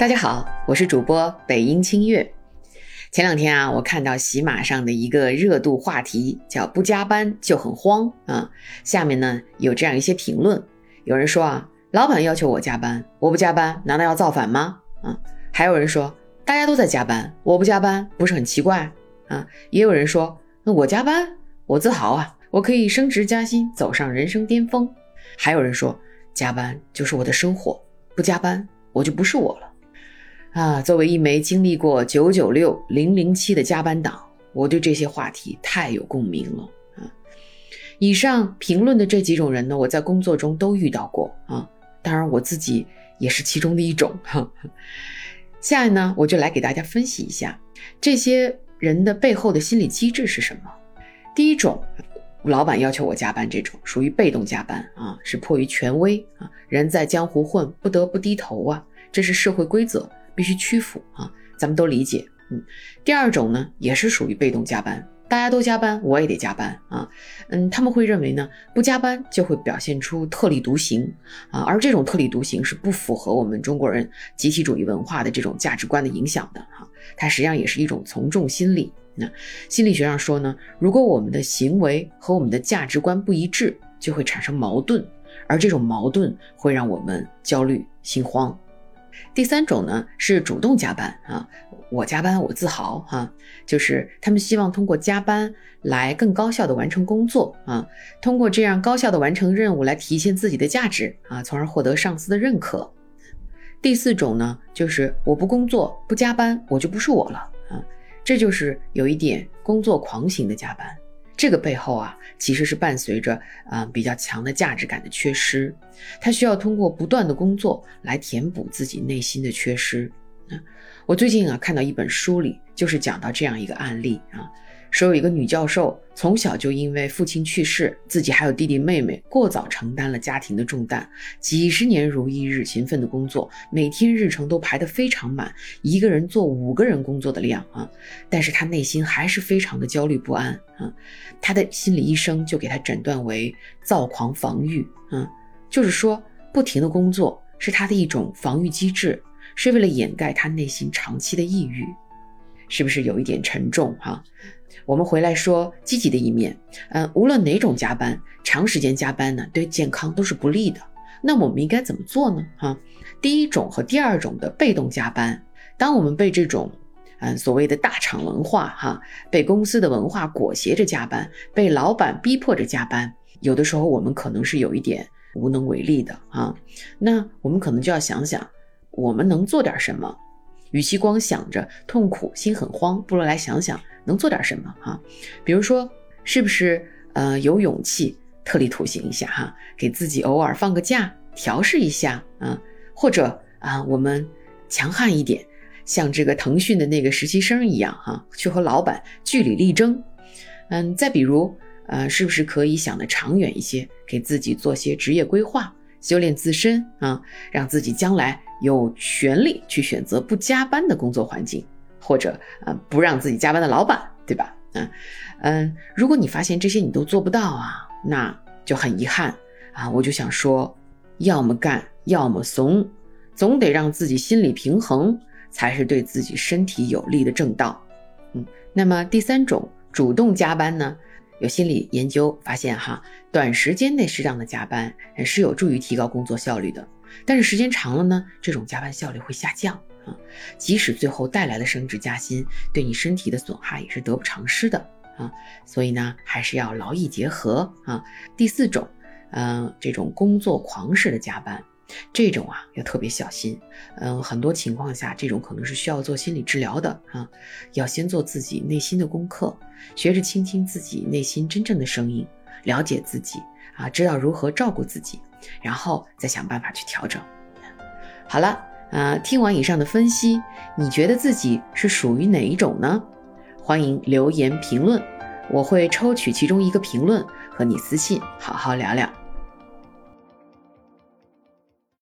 大家好，我是主播北音清月。前两天啊，我看到喜马上的一个热度话题，叫“不加班就很慌”啊。下面呢有这样一些评论，有人说啊，老板要求我加班，我不加班难道要造反吗？啊，还有人说大家都在加班，我不加班不是很奇怪啊？也有人说，那我加班，我自豪啊，我可以升职加薪，走上人生巅峰。还有人说，加班就是我的生活，不加班我就不是我了。啊，作为一枚经历过九九六零零七的加班党，我对这些话题太有共鸣了啊！以上评论的这几种人呢，我在工作中都遇到过啊，当然我自己也是其中的一种哈。下面呢，我就来给大家分析一下这些人的背后的心理机制是什么。第一种，老板要求我加班，这种属于被动加班啊，是迫于权威啊，人在江湖混，不得不低头啊，这是社会规则。必须屈服啊，咱们都理解。嗯，第二种呢，也是属于被动加班，大家都加班，我也得加班啊。嗯，他们会认为呢，不加班就会表现出特立独行啊，而这种特立独行是不符合我们中国人集体主义文化的这种价值观的影响的哈。它实际上也是一种从众心理。那心理学上说呢，如果我们的行为和我们的价值观不一致，就会产生矛盾，而这种矛盾会让我们焦虑心慌。第三种呢是主动加班啊，我加班我自豪哈，就是他们希望通过加班来更高效的完成工作啊，通过这样高效的完成任务来体现自己的价值啊，从而获得上司的认可。第四种呢就是我不工作不加班我就不是我了啊，这就是有一点工作狂型的加班。这个背后啊，其实是伴随着啊比较强的价值感的缺失，他需要通过不断的工作来填补自己内心的缺失。我最近啊看到一本书里，就是讲到这样一个案例啊。说有一个女教授，从小就因为父亲去世，自己还有弟弟妹妹，过早承担了家庭的重担，几十年如一日勤奋的工作，每天日程都排得非常满，一个人做五个人工作的量啊！但是她内心还是非常的焦虑不安啊！她的心理医生就给她诊断为躁狂防御，嗯，就是说不停的工作是她的一种防御机制，是为了掩盖她内心长期的抑郁，是不是有一点沉重哈？我们回来说积极的一面，嗯，无论哪种加班，长时间加班呢，对健康都是不利的。那我们应该怎么做呢？哈，第一种和第二种的被动加班，当我们被这种，嗯，所谓的大厂文化，哈，被公司的文化裹挟着加班，被老板逼迫着加班，有的时候我们可能是有一点无能为力的啊。那我们可能就要想想，我们能做点什么？与其光想着痛苦、心很慌，不如来想想。能做点什么哈？比如说，是不是呃有勇气特立独行一下哈？给自己偶尔放个假，调试一下啊？或者啊，我们强悍一点，像这个腾讯的那个实习生一样哈，去和老板据理力争。嗯，再比如呃，是不是可以想的长远一些，给自己做些职业规划，修炼自身啊，让自己将来有权利去选择不加班的工作环境。或者呃不让自己加班的老板，对吧？嗯嗯，如果你发现这些你都做不到啊，那就很遗憾啊。我就想说，要么干，要么怂，总得让自己心理平衡，才是对自己身体有利的正道。嗯，那么第三种主动加班呢？有心理研究发现哈，短时间内适当的加班是有助于提高工作效率的，但是时间长了呢，这种加班效率会下降。啊，即使最后带来了升职加薪，对你身体的损害也是得不偿失的啊。所以呢，还是要劳逸结合啊。第四种，嗯，这种工作狂式的加班，这种啊要特别小心。嗯，很多情况下，这种可能是需要做心理治疗的啊。要先做自己内心的功课，学着倾听自己内心真正的声音，了解自己啊，知道如何照顾自己，然后再想办法去调整。好了。啊，听完以上的分析，你觉得自己是属于哪一种呢？欢迎留言评论，我会抽取其中一个评论和你私信好好聊聊。